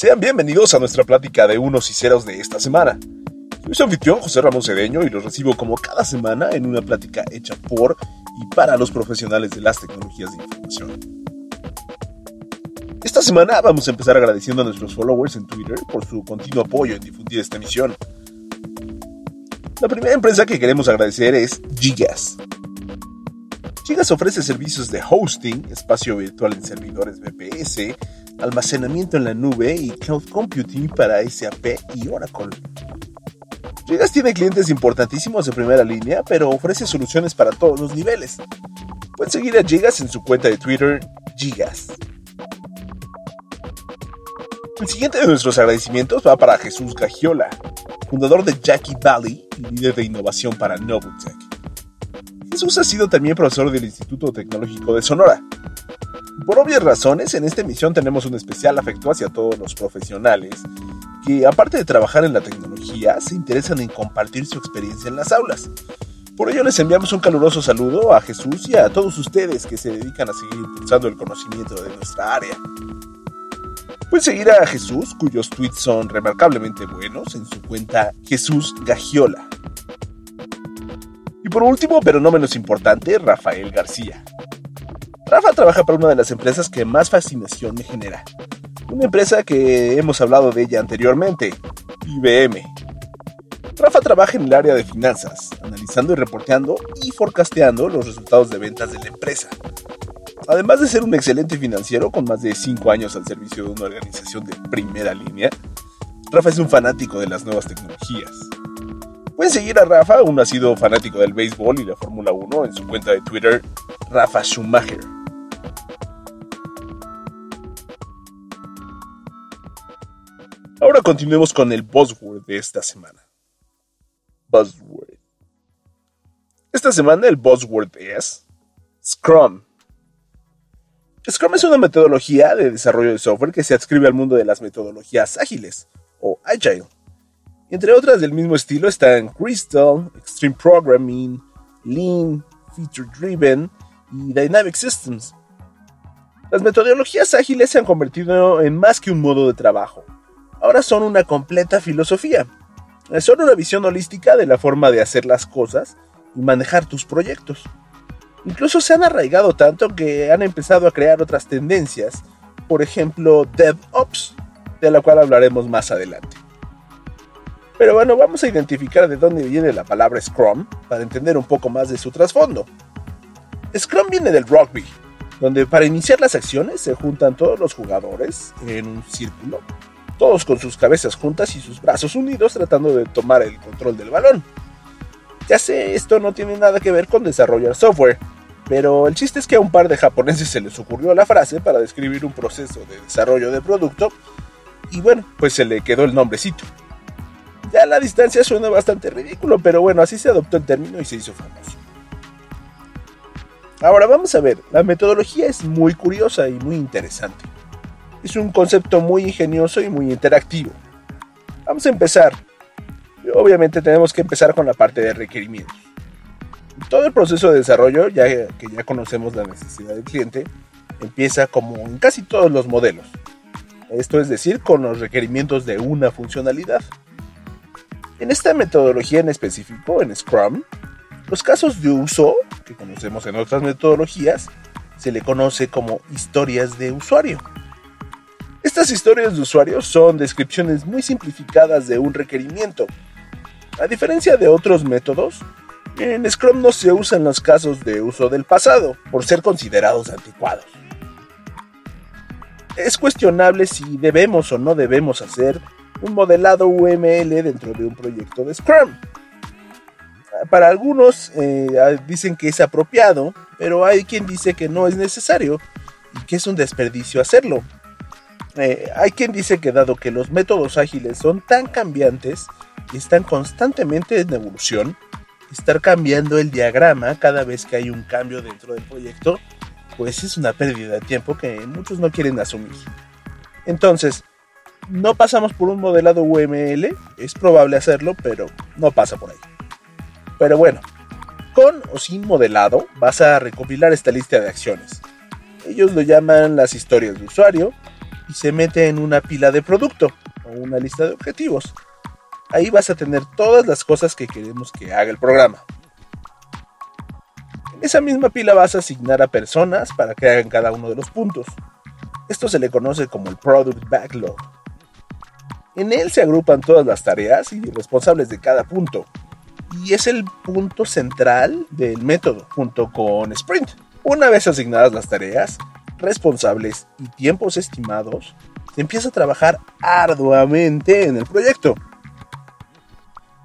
Sean bienvenidos a nuestra plática de unos y ceros de esta semana. Soy su anfitrión José Ramón Cedeño y los recibo como cada semana en una plática hecha por y para los profesionales de las tecnologías de información. Esta semana vamos a empezar agradeciendo a nuestros followers en Twitter por su continuo apoyo en difundir esta emisión. La primera empresa que queremos agradecer es Gigas. Gigas ofrece servicios de hosting, espacio virtual en servidores VPS, almacenamiento en la nube y cloud computing para SAP y Oracle. Gigas tiene clientes importantísimos de primera línea, pero ofrece soluciones para todos los niveles. Pueden seguir a Gigas en su cuenta de Twitter, Gigas. El siguiente de nuestros agradecimientos va para Jesús Gagiola, fundador de Jackie Valley y líder de innovación para Novotech. Jesús ha sido también profesor del Instituto Tecnológico de Sonora. Por obvias razones, en esta emisión tenemos un especial afecto hacia todos los profesionales que, aparte de trabajar en la tecnología, se interesan en compartir su experiencia en las aulas. Por ello les enviamos un caluroso saludo a Jesús y a todos ustedes que se dedican a seguir impulsando el conocimiento de nuestra área. Pueden seguir a Jesús, cuyos tweets son remarcablemente buenos, en su cuenta Jesús Gagiola. Y por último, pero no menos importante, Rafael García. Rafa trabaja para una de las empresas que más fascinación me genera. Una empresa que hemos hablado de ella anteriormente, IBM. Rafa trabaja en el área de finanzas, analizando y reporteando y forecasteando los resultados de ventas de la empresa. Además de ser un excelente financiero con más de 5 años al servicio de una organización de primera línea, Rafa es un fanático de las nuevas tecnologías. Pueden seguir a Rafa, un nacido fanático del béisbol y la Fórmula 1, en su cuenta de Twitter, Rafa Schumacher. Ahora continuemos con el buzzword de esta semana. Buzzword. Esta semana el buzzword es Scrum. Scrum es una metodología de desarrollo de software que se adscribe al mundo de las metodologías ágiles o agile. Entre otras del mismo estilo están Crystal, Extreme Programming, Lean, Feature Driven y Dynamic Systems. Las metodologías ágiles se han convertido en más que un modo de trabajo. Ahora son una completa filosofía. Son una visión holística de la forma de hacer las cosas y manejar tus proyectos. Incluso se han arraigado tanto que han empezado a crear otras tendencias, por ejemplo DevOps, de la cual hablaremos más adelante. Pero bueno, vamos a identificar de dónde viene la palabra Scrum para entender un poco más de su trasfondo. Scrum viene del rugby, donde para iniciar las acciones se juntan todos los jugadores en un círculo, todos con sus cabezas juntas y sus brazos unidos tratando de tomar el control del balón. Ya sé, esto no tiene nada que ver con desarrollar software, pero el chiste es que a un par de japoneses se les ocurrió la frase para describir un proceso de desarrollo de producto y bueno, pues se le quedó el nombrecito. Ya la distancia suena bastante ridículo, pero bueno, así se adoptó el término y se hizo famoso. Ahora vamos a ver, la metodología es muy curiosa y muy interesante. Es un concepto muy ingenioso y muy interactivo. Vamos a empezar obviamente tenemos que empezar con la parte de requerimientos. Todo el proceso de desarrollo, ya que ya conocemos la necesidad del cliente, empieza como en casi todos los modelos. Esto es decir, con los requerimientos de una funcionalidad. En esta metodología en específico, en Scrum, los casos de uso, que conocemos en otras metodologías, se le conoce como historias de usuario. Estas historias de usuario son descripciones muy simplificadas de un requerimiento, a diferencia de otros métodos, en Scrum no se usan los casos de uso del pasado, por ser considerados anticuados. Es cuestionable si debemos o no debemos hacer un modelado UML dentro de un proyecto de Scrum. Para algunos eh, dicen que es apropiado, pero hay quien dice que no es necesario y que es un desperdicio hacerlo. Eh, hay quien dice que dado que los métodos ágiles son tan cambiantes, están constantemente en evolución, estar cambiando el diagrama cada vez que hay un cambio dentro del proyecto, pues es una pérdida de tiempo que muchos no quieren asumir. Entonces, no pasamos por un modelado UML, es probable hacerlo, pero no pasa por ahí. Pero bueno, con o sin modelado vas a recopilar esta lista de acciones. Ellos lo llaman las historias de usuario y se mete en una pila de producto o una lista de objetivos. Ahí vas a tener todas las cosas que queremos que haga el programa. En esa misma pila vas a asignar a personas para que hagan cada uno de los puntos. Esto se le conoce como el Product Backlog. En él se agrupan todas las tareas y responsables de cada punto. Y es el punto central del método, junto con Sprint. Una vez asignadas las tareas, responsables y tiempos estimados, se empieza a trabajar arduamente en el proyecto.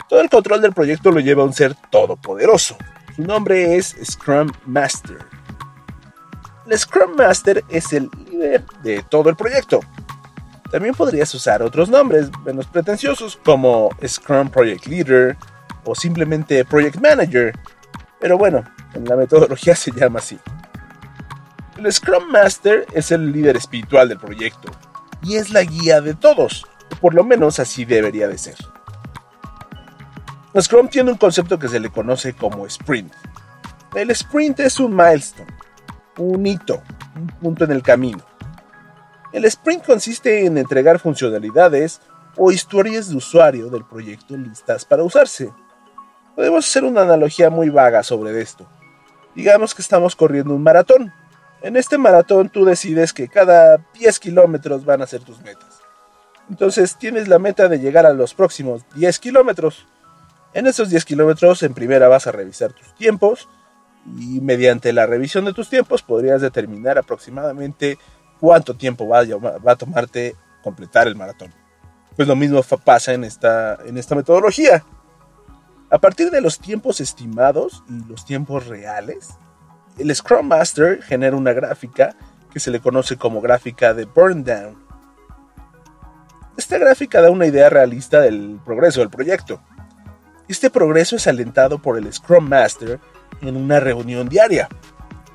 Todo el control del proyecto lo lleva un ser todopoderoso. Su nombre es Scrum Master. El Scrum Master es el líder de todo el proyecto. También podrías usar otros nombres menos pretenciosos como Scrum Project Leader o simplemente Project Manager. Pero bueno, en la metodología se llama así. El Scrum Master es el líder espiritual del proyecto y es la guía de todos, por lo menos así debería de ser. Scrum tiene un concepto que se le conoce como sprint. El sprint es un milestone, un hito, un punto en el camino. El sprint consiste en entregar funcionalidades o historias de usuario del proyecto listas para usarse. Podemos hacer una analogía muy vaga sobre esto. Digamos que estamos corriendo un maratón. En este maratón tú decides que cada 10 kilómetros van a ser tus metas. Entonces tienes la meta de llegar a los próximos 10 kilómetros. En esos 10 kilómetros en primera vas a revisar tus tiempos y mediante la revisión de tus tiempos podrías determinar aproximadamente cuánto tiempo va a, tomarte completar el maratón. Pues lo mismo pasa en esta, en esta metodología. A partir de los tiempos estimados y los tiempos reales, el Scrum Master genera una gráfica que se le conoce como gráfica de burn down. Esta gráfica da una idea realista del progreso del proyecto. Este progreso es alentado por el Scrum Master en una reunión diaria,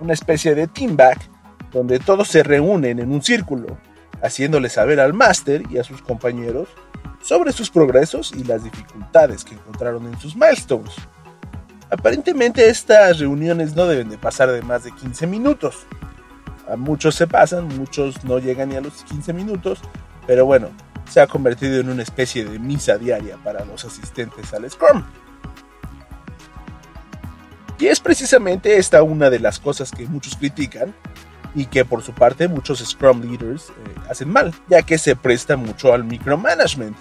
una especie de team back donde todos se reúnen en un círculo, haciéndole saber al Master y a sus compañeros sobre sus progresos y las dificultades que encontraron en sus milestones. Aparentemente estas reuniones no deben de pasar de más de 15 minutos. A muchos se pasan, muchos no llegan ni a los 15 minutos, pero bueno, se ha convertido en una especie de misa diaria para los asistentes al Scrum. Y es precisamente esta una de las cosas que muchos critican y que por su parte muchos Scrum Leaders eh, hacen mal, ya que se presta mucho al micromanagement.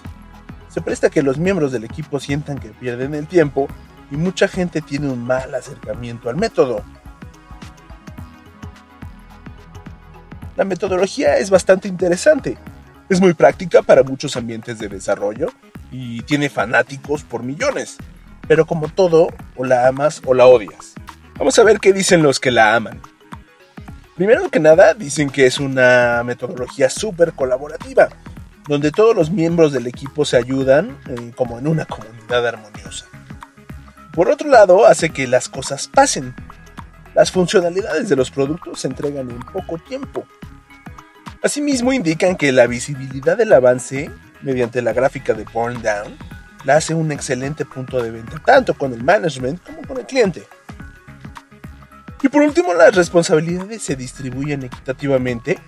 Se presta que los miembros del equipo sientan que pierden el tiempo y mucha gente tiene un mal acercamiento al método. La metodología es bastante interesante, es muy práctica para muchos ambientes de desarrollo y tiene fanáticos por millones. Pero como todo, o la amas o la odias. Vamos a ver qué dicen los que la aman. Primero que nada, dicen que es una metodología súper colaborativa, donde todos los miembros del equipo se ayudan eh, como en una comunidad armoniosa. Por otro lado, hace que las cosas pasen. Las funcionalidades de los productos se entregan en poco tiempo Asimismo indican que la visibilidad del avance mediante la gráfica de Burn Down la hace un excelente punto de venta tanto con el management como con el cliente. Y por último, las responsabilidades se distribuyen equitativamente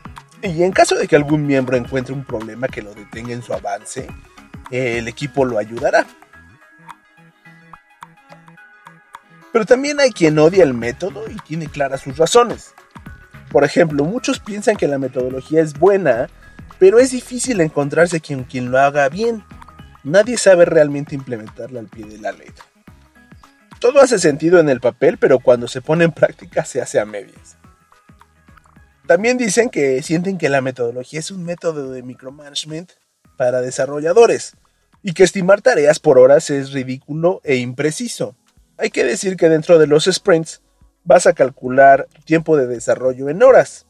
y en caso de que algún miembro encuentre un problema que lo detenga en su avance, el equipo lo ayudará. Pero también hay quien odia el método y tiene claras sus razones. Por ejemplo, muchos piensan que la metodología es buena, pero es difícil encontrarse quien, quien lo haga bien. Nadie sabe realmente implementarla al pie de la letra. Todo hace sentido en el papel, pero cuando se pone en práctica se hace a medias. También dicen que sienten que la metodología es un método de micromanagement para desarrolladores y que estimar tareas por horas es ridículo e impreciso. Hay que decir que dentro de los sprints vas a calcular tiempo de desarrollo en horas.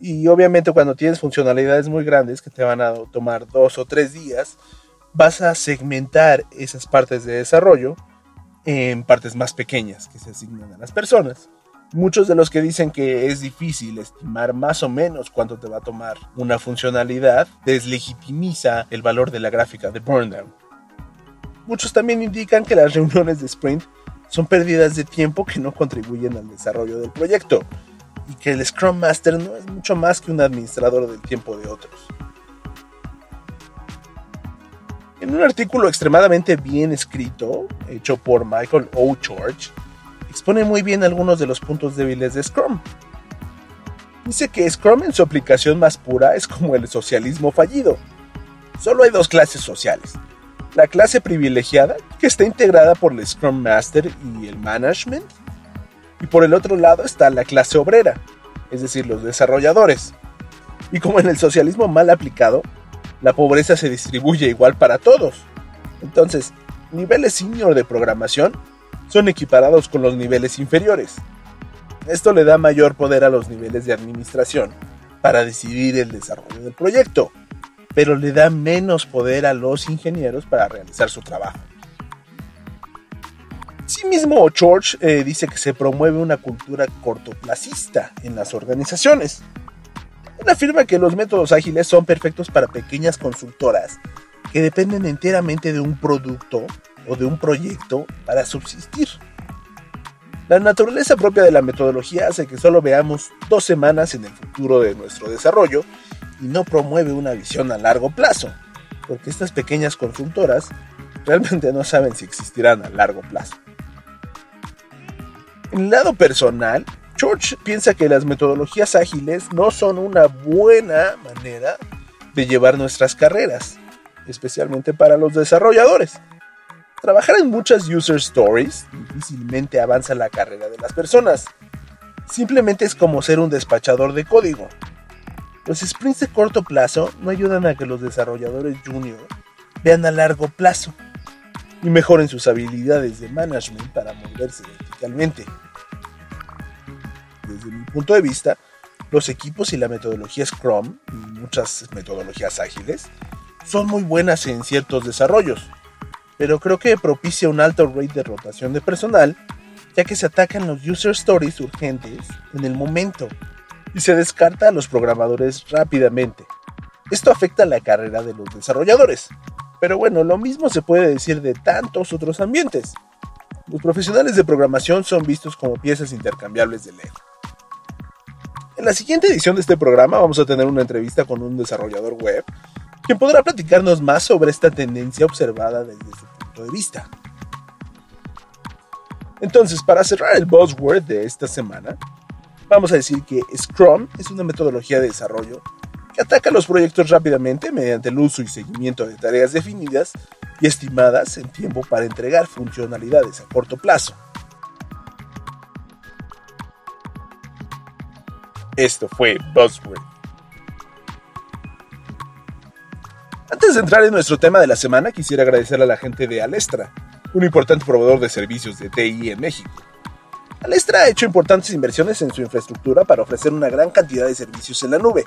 Y obviamente cuando tienes funcionalidades muy grandes que te van a tomar dos o tres días, vas a segmentar esas partes de desarrollo en partes más pequeñas que se asignan a las personas. Muchos de los que dicen que es difícil estimar más o menos cuánto te va a tomar una funcionalidad deslegitimiza el valor de la gráfica de Burndown. Muchos también indican que las reuniones de sprint son pérdidas de tiempo que no contribuyen al desarrollo del proyecto y que el Scrum Master no es mucho más que un administrador del tiempo de otros. En un artículo extremadamente bien escrito, hecho por Michael O. George, expone muy bien algunos de los puntos débiles de Scrum. Dice que Scrum en su aplicación más pura es como el socialismo fallido. Solo hay dos clases sociales, la clase privilegiada, que está integrada por el Scrum Master y el Management. Y por el otro lado está la clase obrera, es decir, los desarrolladores. Y como en el socialismo mal aplicado, la pobreza se distribuye igual para todos. Entonces, niveles senior de programación son equiparados con los niveles inferiores. Esto le da mayor poder a los niveles de administración para decidir el desarrollo del proyecto, pero le da menos poder a los ingenieros para realizar su trabajo. Asimismo, George eh, dice que se promueve una cultura cortoplacista en las organizaciones. Él afirma que los métodos ágiles son perfectos para pequeñas consultoras que dependen enteramente de un producto o de un proyecto para subsistir. La naturaleza propia de la metodología hace que solo veamos dos semanas en el futuro de nuestro desarrollo y no promueve una visión a largo plazo, porque estas pequeñas consultoras realmente no saben si existirán a largo plazo. En el lado personal, George piensa que las metodologías ágiles no son una buena manera de llevar nuestras carreras, especialmente para los desarrolladores. Trabajar en muchas user stories difícilmente avanza la carrera de las personas. Simplemente es como ser un despachador de código. Los sprints de corto plazo no ayudan a que los desarrolladores junior vean a largo plazo y mejoren sus habilidades de management para moverse verticalmente. Desde mi punto de vista, los equipos y la metodología Scrum y muchas metodologías ágiles son muy buenas en ciertos desarrollos, pero creo que propicia un alto rate de rotación de personal, ya que se atacan los user stories urgentes en el momento y se descarta a los programadores rápidamente. Esto afecta la carrera de los desarrolladores, pero bueno, lo mismo se puede decir de tantos otros ambientes. Los profesionales de programación son vistos como piezas intercambiables de Lego. En la siguiente edición de este programa vamos a tener una entrevista con un desarrollador web, quien podrá platicarnos más sobre esta tendencia observada desde su de vista. Entonces, para cerrar el buzzword de esta semana, vamos a decir que Scrum es una metodología de desarrollo que ataca los proyectos rápidamente mediante el uso y seguimiento de tareas definidas y estimadas en tiempo para entregar funcionalidades a corto plazo. Esto fue Buzzword. Antes de entrar en nuestro tema de la semana, quisiera agradecer a la gente de Alestra, un importante proveedor de servicios de TI en México. Alestra ha hecho importantes inversiones en su infraestructura para ofrecer una gran cantidad de servicios en la nube.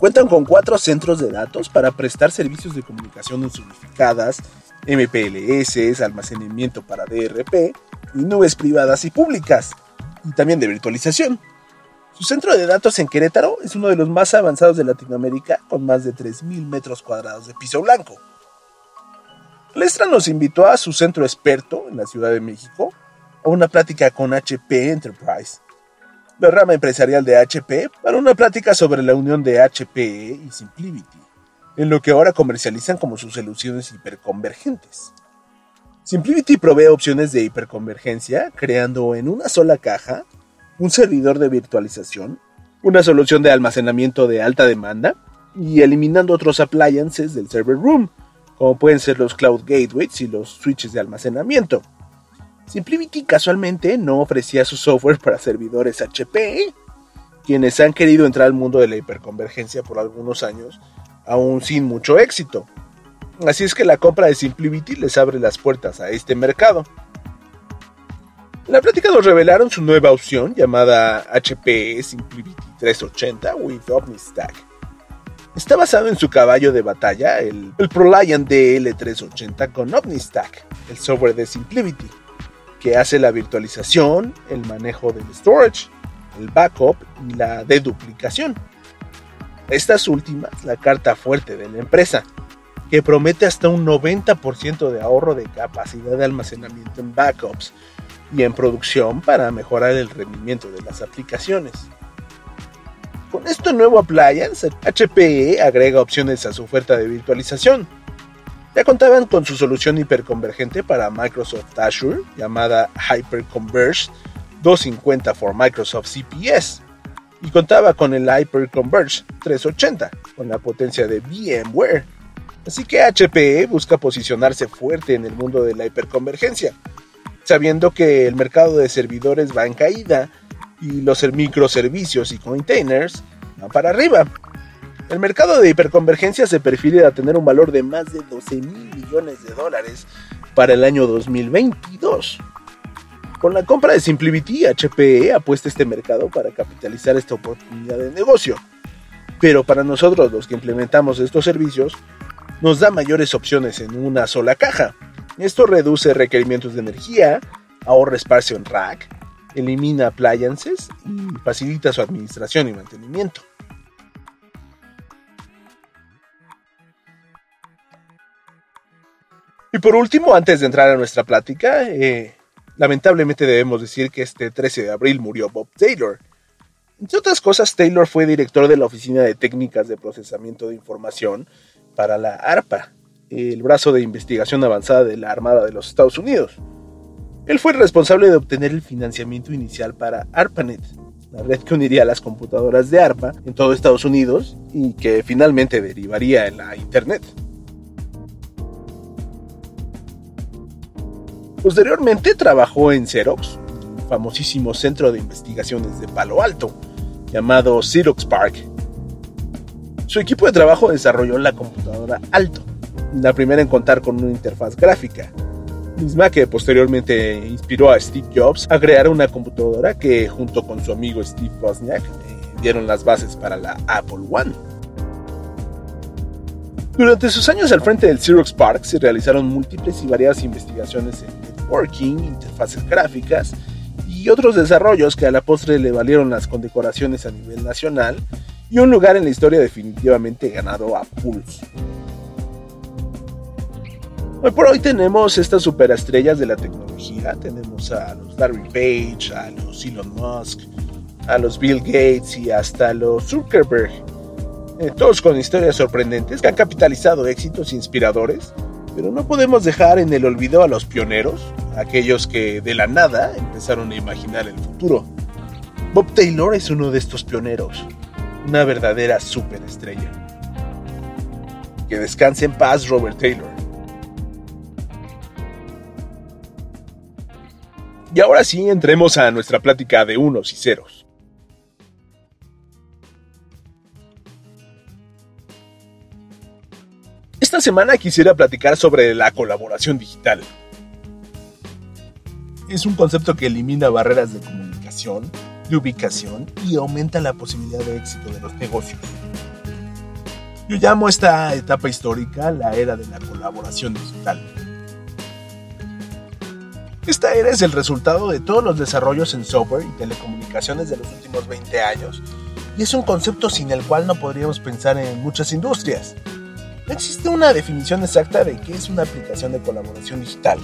Cuentan con cuatro centros de datos para prestar servicios de comunicación unificadas, MPLS, almacenamiento para DRP y nubes privadas y públicas, y también de virtualización. Su centro de datos en Querétaro es uno de los más avanzados de Latinoamérica, con más de 3.000 metros cuadrados de piso blanco. Lestra nos invitó a su centro experto en la Ciudad de México una plática con HP Enterprise, la rama empresarial de HP, para una plática sobre la unión de HPE y Simplivity, en lo que ahora comercializan como sus soluciones hiperconvergentes. Simplivity provee opciones de hiperconvergencia, creando en una sola caja un servidor de virtualización, una solución de almacenamiento de alta demanda y eliminando otros appliances del server room, como pueden ser los cloud gateways y los switches de almacenamiento. Simplivity casualmente no ofrecía su software para servidores HP, quienes han querido entrar al mundo de la hiperconvergencia por algunos años, aún sin mucho éxito. Así es que la compra de Simplivity les abre las puertas a este mercado. En la plática nos revelaron su nueva opción llamada HP Simplivity 380 with OmniStack. Está basado en su caballo de batalla, el, el ProLiant DL380 con OmniStack, el software de Simplivity, que hace la virtualización, el manejo del storage, el backup y la deduplicación. Estas últimas, la carta fuerte de la empresa, que promete hasta un 90% de ahorro de capacidad de almacenamiento en backups y en producción para mejorar el rendimiento de las aplicaciones. Con este nuevo appliance, HPE agrega opciones a su oferta de virtualización. Ya contaban con su solución hiperconvergente para Microsoft Azure llamada Hyperconverged 250 for Microsoft CPS y contaba con el Hyperconverged 380 con la potencia de VMware. Así que HPE busca posicionarse fuerte en el mundo de la hiperconvergencia, sabiendo que el mercado de servidores va en caída y los microservicios y containers van para arriba. El mercado de hiperconvergencia se perfila a tener un valor de más de 12 mil millones de dólares para el año 2022. Con la compra de SimpliVity, HPE apuesta este mercado para capitalizar esta oportunidad de negocio. Pero para nosotros, los que implementamos estos servicios, nos da mayores opciones en una sola caja. Esto reduce requerimientos de energía, ahorra espacio en rack, elimina appliances y facilita su administración y mantenimiento. Y por último, antes de entrar a nuestra plática, eh, lamentablemente debemos decir que este 13 de abril murió Bob Taylor. Entre otras cosas, Taylor fue director de la Oficina de Técnicas de Procesamiento de Información para la ARPA, el brazo de investigación avanzada de la Armada de los Estados Unidos. Él fue el responsable de obtener el financiamiento inicial para ARPANET, la red que uniría las computadoras de ARPA en todo Estados Unidos y que finalmente derivaría en la Internet. Posteriormente trabajó en Xerox, un famosísimo centro de investigaciones de Palo Alto, llamado Xerox Park. Su equipo de trabajo desarrolló la computadora Alto, la primera en contar con una interfaz gráfica, misma que posteriormente inspiró a Steve Jobs a crear una computadora que junto con su amigo Steve Wozniak eh, dieron las bases para la Apple One. Durante sus años al frente del Xerox Park se realizaron múltiples y variadas investigaciones en networking, interfaces gráficas y otros desarrollos que a la postre le valieron las condecoraciones a nivel nacional y un lugar en la historia definitivamente ganado a Pulse. Hoy por hoy tenemos estas superestrellas de la tecnología, tenemos a los Larry Page, a los Elon Musk, a los Bill Gates y hasta los Zuckerberg, eh, todos con historias sorprendentes que han capitalizado éxitos inspiradores pero no podemos dejar en el olvido a los pioneros, aquellos que de la nada empezaron a imaginar el futuro. Bob Taylor es uno de estos pioneros, una verdadera superestrella. Que descanse en paz Robert Taylor. Y ahora sí, entremos a nuestra plática de unos y ceros. Esta semana quisiera platicar sobre la colaboración digital. Es un concepto que elimina barreras de comunicación, de ubicación y aumenta la posibilidad de éxito de los negocios. Yo llamo esta etapa histórica la era de la colaboración digital. Esta era es el resultado de todos los desarrollos en software y telecomunicaciones de los últimos 20 años y es un concepto sin el cual no podríamos pensar en muchas industrias. No existe una definición exacta de qué es una aplicación de colaboración digital,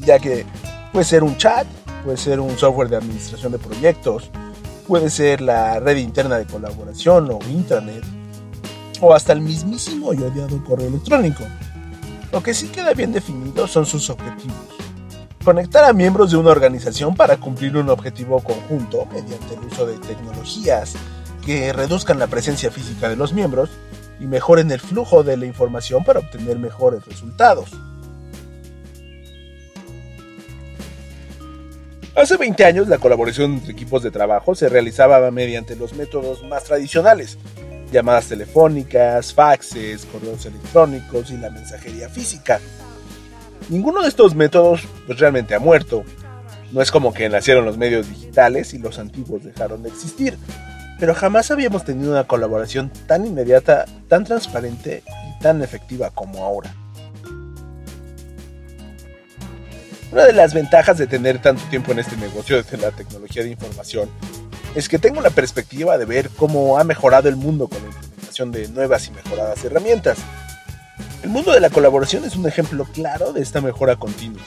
ya que puede ser un chat, puede ser un software de administración de proyectos, puede ser la red interna de colaboración o intranet, o hasta el mismísimo y odiado correo electrónico. Lo que sí queda bien definido son sus objetivos. Conectar a miembros de una organización para cumplir un objetivo conjunto mediante el uso de tecnologías que reduzcan la presencia física de los miembros y mejoren el flujo de la información para obtener mejores resultados. Hace 20 años la colaboración entre equipos de trabajo se realizaba mediante los métodos más tradicionales, llamadas telefónicas, faxes, correos electrónicos y la mensajería física. Ninguno de estos métodos pues, realmente ha muerto. No es como que nacieron los medios digitales y los antiguos dejaron de existir pero jamás habíamos tenido una colaboración tan inmediata, tan transparente y tan efectiva como ahora. Una de las ventajas de tener tanto tiempo en este negocio de la tecnología de información es que tengo la perspectiva de ver cómo ha mejorado el mundo con la implementación de nuevas y mejoradas herramientas. El mundo de la colaboración es un ejemplo claro de esta mejora continua.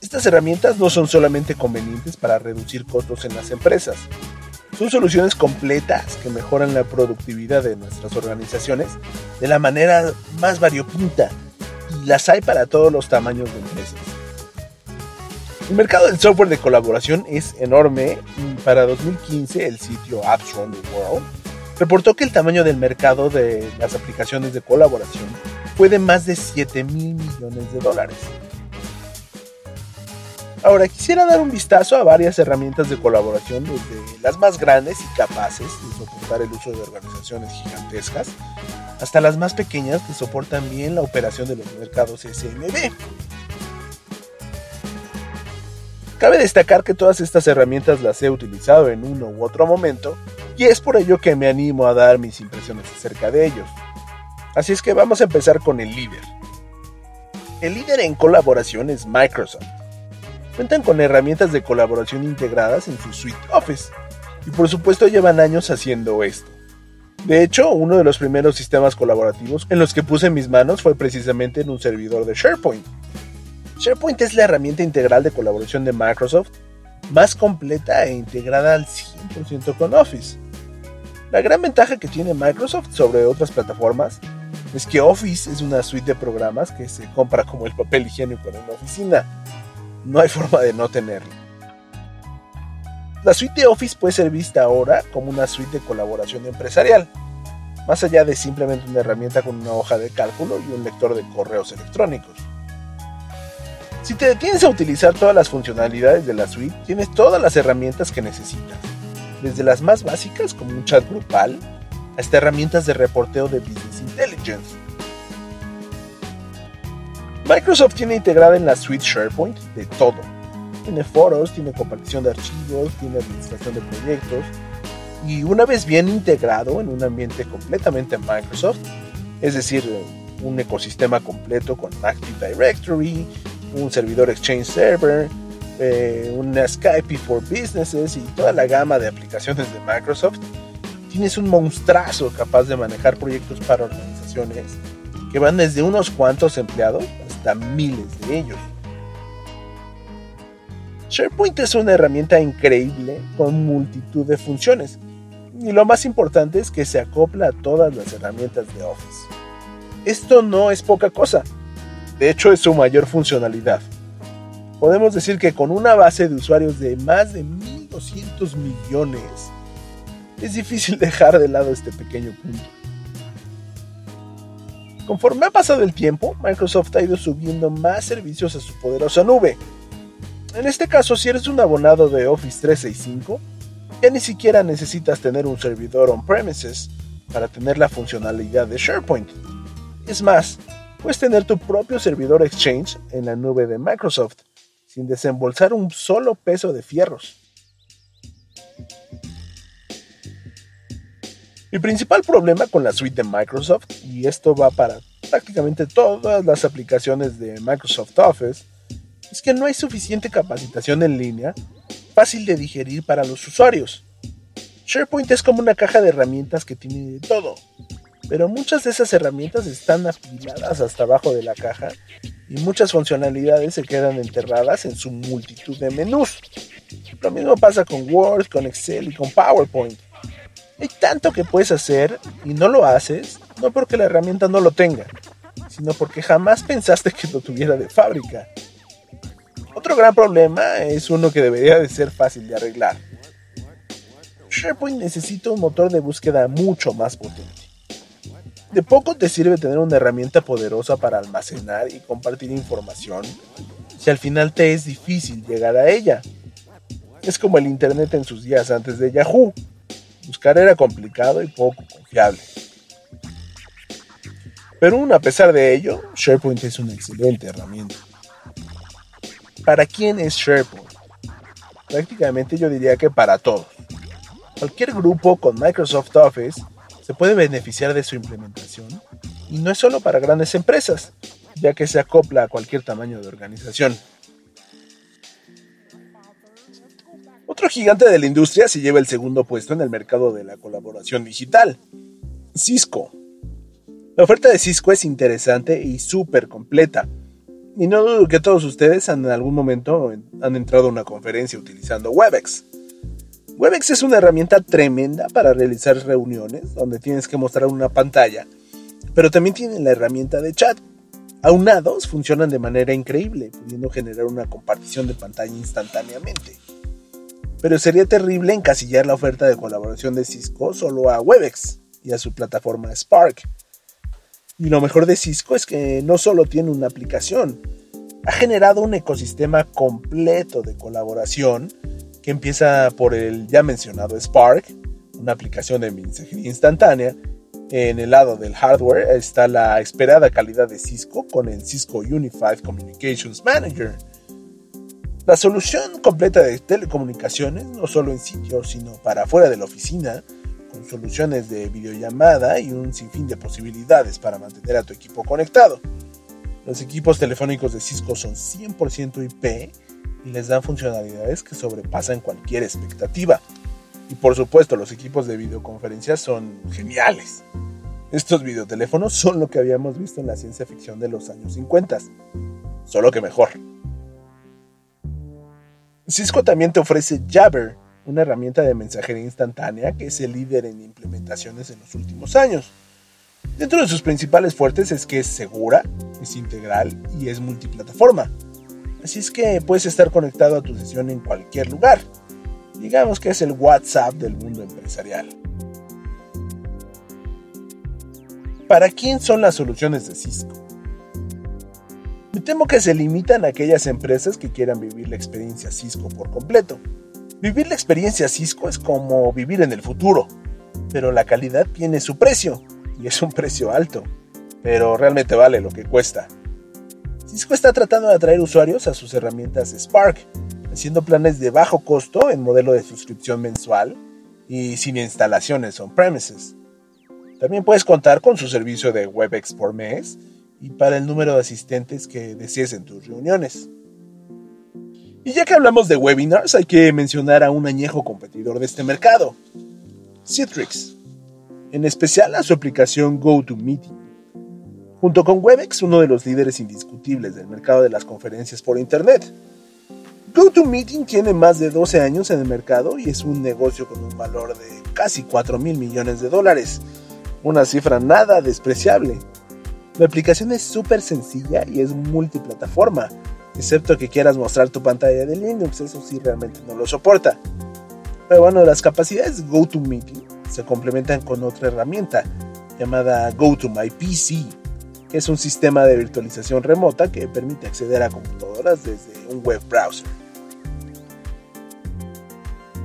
Estas herramientas no son solamente convenientes para reducir costos en las empresas, son soluciones completas que mejoran la productividad de nuestras organizaciones de la manera más variopinta las hay para todos los tamaños de empresas. El mercado del software de colaboración es enorme. Para 2015, el sitio Apps Around the World reportó que el tamaño del mercado de las aplicaciones de colaboración fue de más de 7 mil millones de dólares. Ahora quisiera dar un vistazo a varias herramientas de colaboración, desde las más grandes y capaces de soportar el uso de organizaciones gigantescas, hasta las más pequeñas que soportan bien la operación de los mercados SMB. Cabe destacar que todas estas herramientas las he utilizado en uno u otro momento y es por ello que me animo a dar mis impresiones acerca de ellos. Así es que vamos a empezar con el líder. El líder en colaboración es Microsoft cuentan con herramientas de colaboración integradas en su suite Office, y por supuesto llevan años haciendo esto. De hecho, uno de los primeros sistemas colaborativos en los que puse mis manos fue precisamente en un servidor de SharePoint. SharePoint es la herramienta integral de colaboración de Microsoft más completa e integrada al 100% con Office. La gran ventaja que tiene Microsoft sobre otras plataformas es que Office es una suite de programas que se compra como el papel higiénico en una oficina no hay forma de no tenerlo. La suite de Office puede ser vista ahora como una suite de colaboración empresarial, más allá de simplemente una herramienta con una hoja de cálculo y un lector de correos electrónicos. Si te detienes a utilizar todas las funcionalidades de la suite, tienes todas las herramientas que necesitas, desde las más básicas como un chat grupal, hasta herramientas de reporteo de Business Intelligence, Microsoft tiene integrada en la suite SharePoint de todo. Tiene foros, tiene compartición de archivos, tiene administración de proyectos. Y una vez bien integrado en un ambiente completamente Microsoft, es decir, un ecosistema completo con Active Directory, un servidor Exchange Server, eh, una Skype for Businesses y toda la gama de aplicaciones de Microsoft, tienes un monstruazo capaz de manejar proyectos para organizaciones que van desde unos cuantos empleados miles de ellos. SharePoint es una herramienta increíble con multitud de funciones y lo más importante es que se acopla a todas las herramientas de Office. Esto no es poca cosa, de hecho es su mayor funcionalidad. Podemos decir que con una base de usuarios de más de 1200 millones, es difícil dejar de lado este pequeño punto. Conforme ha pasado el tiempo, Microsoft ha ido subiendo más servicios a su poderosa nube. En este caso, si eres un abonado de Office 365, ya ni siquiera necesitas tener un servidor on-premises para tener la funcionalidad de SharePoint. Es más, puedes tener tu propio servidor Exchange en la nube de Microsoft, sin desembolsar un solo peso de fierros. Mi principal problema con la suite de Microsoft, y esto va para prácticamente todas las aplicaciones de Microsoft Office, es que no hay suficiente capacitación en línea fácil de digerir para los usuarios. SharePoint es como una caja de herramientas que tiene de todo, pero muchas de esas herramientas están apiladas hasta abajo de la caja y muchas funcionalidades se quedan enterradas en su multitud de menús. Lo mismo pasa con Word, con Excel y con PowerPoint. Hay tanto que puedes hacer y no lo haces, no porque la herramienta no lo tenga, sino porque jamás pensaste que lo tuviera de fábrica. Otro gran problema es uno que debería de ser fácil de arreglar. SharePoint necesita un motor de búsqueda mucho más potente. De poco te sirve tener una herramienta poderosa para almacenar y compartir información si al final te es difícil llegar a ella. Es como el Internet en sus días antes de Yahoo. Buscar era complicado y poco confiable. Pero aún a pesar de ello, SharePoint es una excelente herramienta. ¿Para quién es SharePoint? Prácticamente yo diría que para todos. Cualquier grupo con Microsoft Office se puede beneficiar de su implementación y no es solo para grandes empresas, ya que se acopla a cualquier tamaño de organización. Otro gigante de la industria se lleva el segundo puesto en el mercado de la colaboración digital, Cisco. La oferta de Cisco es interesante y súper completa. Y no dudo que todos ustedes en algún momento han entrado a una conferencia utilizando Webex. Webex es una herramienta tremenda para realizar reuniones donde tienes que mostrar una pantalla, pero también tiene la herramienta de chat. Aunados funcionan de manera increíble, pudiendo generar una compartición de pantalla instantáneamente. Pero sería terrible encasillar la oferta de colaboración de Cisco solo a Webex y a su plataforma Spark. Y lo mejor de Cisco es que no solo tiene una aplicación, ha generado un ecosistema completo de colaboración que empieza por el ya mencionado Spark, una aplicación de mensajería instantánea. En el lado del hardware está la esperada calidad de Cisco con el Cisco Unified Communications Manager. La solución completa de telecomunicaciones, no solo en sitio, sino para fuera de la oficina, con soluciones de videollamada y un sinfín de posibilidades para mantener a tu equipo conectado. Los equipos telefónicos de Cisco son 100% IP y les dan funcionalidades que sobrepasan cualquier expectativa. Y por supuesto, los equipos de videoconferencia son geniales. Estos videoteléfonos son lo que habíamos visto en la ciencia ficción de los años 50, solo que mejor. Cisco también te ofrece Jabber, una herramienta de mensajería instantánea que es el líder en implementaciones en los últimos años. Dentro de sus principales fuertes es que es segura, es integral y es multiplataforma. Así es que puedes estar conectado a tu sesión en cualquier lugar. Digamos que es el WhatsApp del mundo empresarial. ¿Para quién son las soluciones de Cisco? Me temo que se limitan a aquellas empresas que quieran vivir la experiencia Cisco por completo. Vivir la experiencia Cisco es como vivir en el futuro, pero la calidad tiene su precio y es un precio alto, pero realmente vale lo que cuesta. Cisco está tratando de atraer usuarios a sus herramientas Spark, haciendo planes de bajo costo en modelo de suscripción mensual y sin instalaciones on-premises. También puedes contar con su servicio de WebEx por mes y para el número de asistentes que desees en tus reuniones. Y ya que hablamos de webinars, hay que mencionar a un añejo competidor de este mercado, Citrix en especial a su aplicación GoToMeeting. Junto con Webex, uno de los líderes indiscutibles del mercado de las conferencias por Internet. GoToMeeting tiene más de 12 años en el mercado y es un negocio con un valor de casi 4 mil millones de dólares, una cifra nada despreciable. La aplicación es súper sencilla y es multiplataforma, excepto que quieras mostrar tu pantalla de Linux, eso sí realmente no lo soporta. Pero bueno, las capacidades de GoToMeeting se complementan con otra herramienta llamada GoToMyPC, que es un sistema de virtualización remota que permite acceder a computadoras desde un web browser.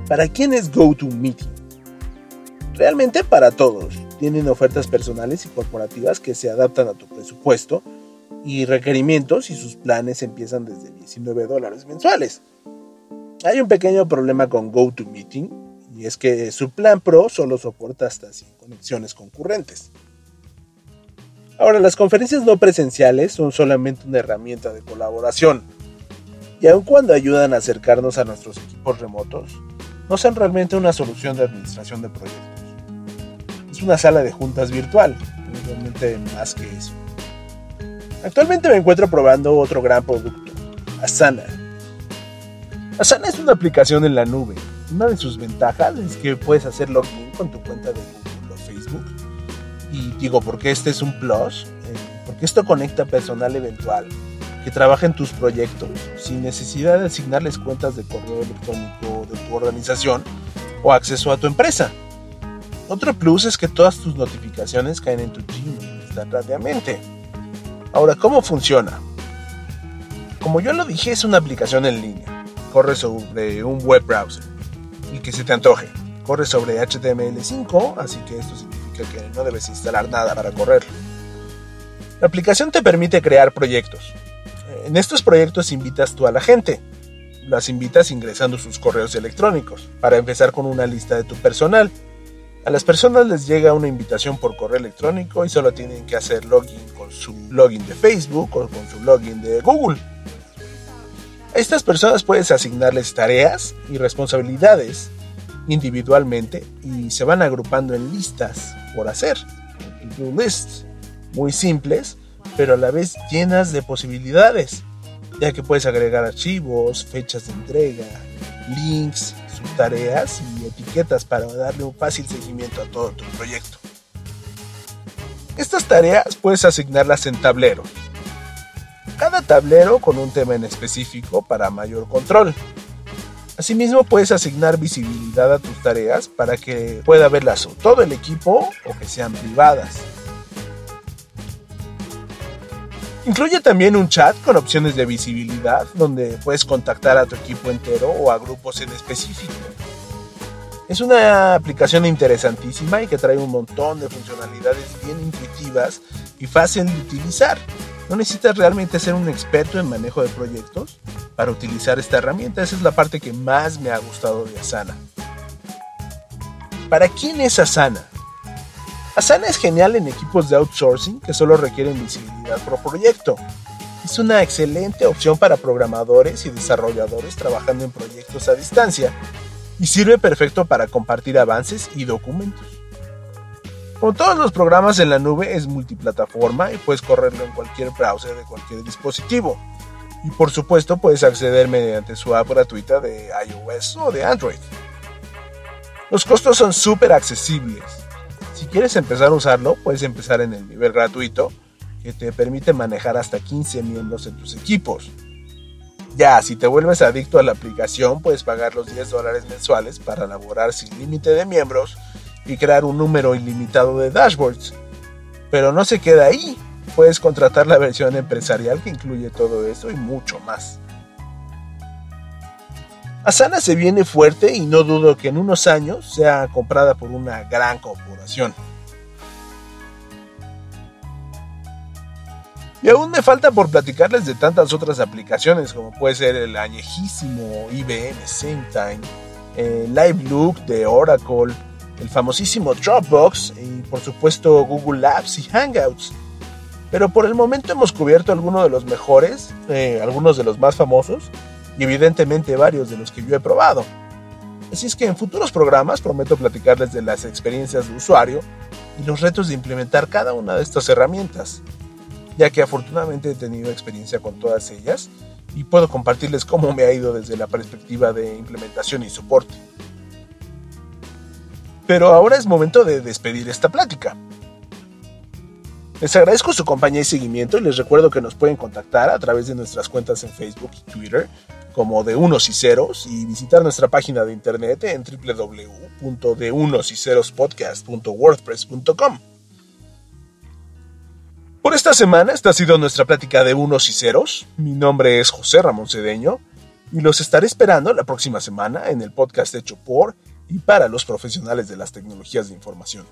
¿Para quién es GoToMeeting? Realmente para todos. Tienen ofertas personales y corporativas que se adaptan a tu presupuesto y requerimientos y sus planes empiezan desde 19 dólares mensuales. Hay un pequeño problema con GoToMeeting y es que su plan Pro solo soporta hasta 100 conexiones concurrentes. Ahora, las conferencias no presenciales son solamente una herramienta de colaboración, y aun cuando ayudan a acercarnos a nuestros equipos remotos, no son realmente una solución de administración de proyectos. Es una sala de juntas virtual, realmente más que eso. Actualmente me encuentro probando otro gran producto, Asana. Asana es una aplicación en la nube una de sus ventajas es que puedes hacer login con tu cuenta de Google o Facebook. Y digo, porque este es un plus, eh, porque esto conecta personal eventual que trabaja en tus proyectos sin necesidad de asignarles cuentas de correo electrónico de tu organización o acceso a tu empresa. Otro plus es que todas tus notificaciones caen en tu Gmail instantáneamente. Ahora, ¿cómo funciona? Como yo lo dije, es una aplicación en línea. Corre sobre un web browser y que se te antoje. Corre sobre HTML5, así que esto significa que no debes instalar nada para correrlo. La aplicación te permite crear proyectos. En estos proyectos invitas tú a la gente. Las invitas ingresando sus correos electrónicos, para empezar con una lista de tu personal. A las personas les llega una invitación por correo electrónico y solo tienen que hacer login con su login de Facebook o con su login de Google. A estas personas puedes asignarles tareas y responsabilidades individualmente y se van agrupando en listas por hacer, muy simples, pero a la vez llenas de posibilidades, ya que puedes agregar archivos, fechas de entrega, links, subtareas y etiquetas para darle un fácil seguimiento a todo tu proyecto. Estas tareas puedes asignarlas en tablero, cada tablero con un tema en específico para mayor control. Asimismo, puedes asignar visibilidad a tus tareas para que pueda verlas todo el equipo o que sean privadas. Incluye también un chat con opciones de visibilidad donde puedes contactar a tu equipo entero o a grupos en específico. Es una aplicación interesantísima y que trae un montón de funcionalidades bien intuitivas y fácil de utilizar. No necesitas realmente ser un experto en manejo de proyectos para utilizar esta herramienta. Esa es la parte que más me ha gustado de Asana. ¿Para quién es Asana? Asana es genial en equipos de outsourcing que solo requieren visibilidad por proyecto. Es una excelente opción para programadores y desarrolladores trabajando en proyectos a distancia y sirve perfecto para compartir avances y documentos. Como todos los programas en la nube es multiplataforma y puedes correrlo en cualquier browser de cualquier dispositivo. Y por supuesto puedes acceder mediante su app gratuita de iOS o de Android. Los costos son súper accesibles. Si quieres empezar a usarlo, puedes empezar en el nivel gratuito, que te permite manejar hasta 15 miembros en tus equipos. Ya, si te vuelves adicto a la aplicación, puedes pagar los 10 dólares mensuales para elaborar sin límite de miembros y crear un número ilimitado de dashboards. Pero no se queda ahí, puedes contratar la versión empresarial que incluye todo esto y mucho más. Asana se viene fuerte y no dudo que en unos años sea comprada por una gran corporación. Y aún me falta por platicarles de tantas otras aplicaciones como puede ser el añejísimo IBM SameTime, el Live Look de Oracle, el famosísimo Dropbox y por supuesto Google Apps y Hangouts. Pero por el momento hemos cubierto algunos de los mejores, eh, algunos de los más famosos y evidentemente varios de los que yo he probado. Así es que en futuros programas prometo platicarles de las experiencias de usuario y los retos de implementar cada una de estas herramientas ya que afortunadamente he tenido experiencia con todas ellas y puedo compartirles cómo me ha ido desde la perspectiva de implementación y soporte. Pero ahora es momento de despedir esta plática. Les agradezco su compañía y seguimiento y les recuerdo que nos pueden contactar a través de nuestras cuentas en Facebook y Twitter como de unos y ceros y visitar nuestra página de internet en www.deunosycerospodcast.wordpress.com. Por esta semana, esta ha sido nuestra plática de unos y ceros. Mi nombre es José Ramón Cedeño y los estaré esperando la próxima semana en el podcast hecho por y para los profesionales de las tecnologías de información.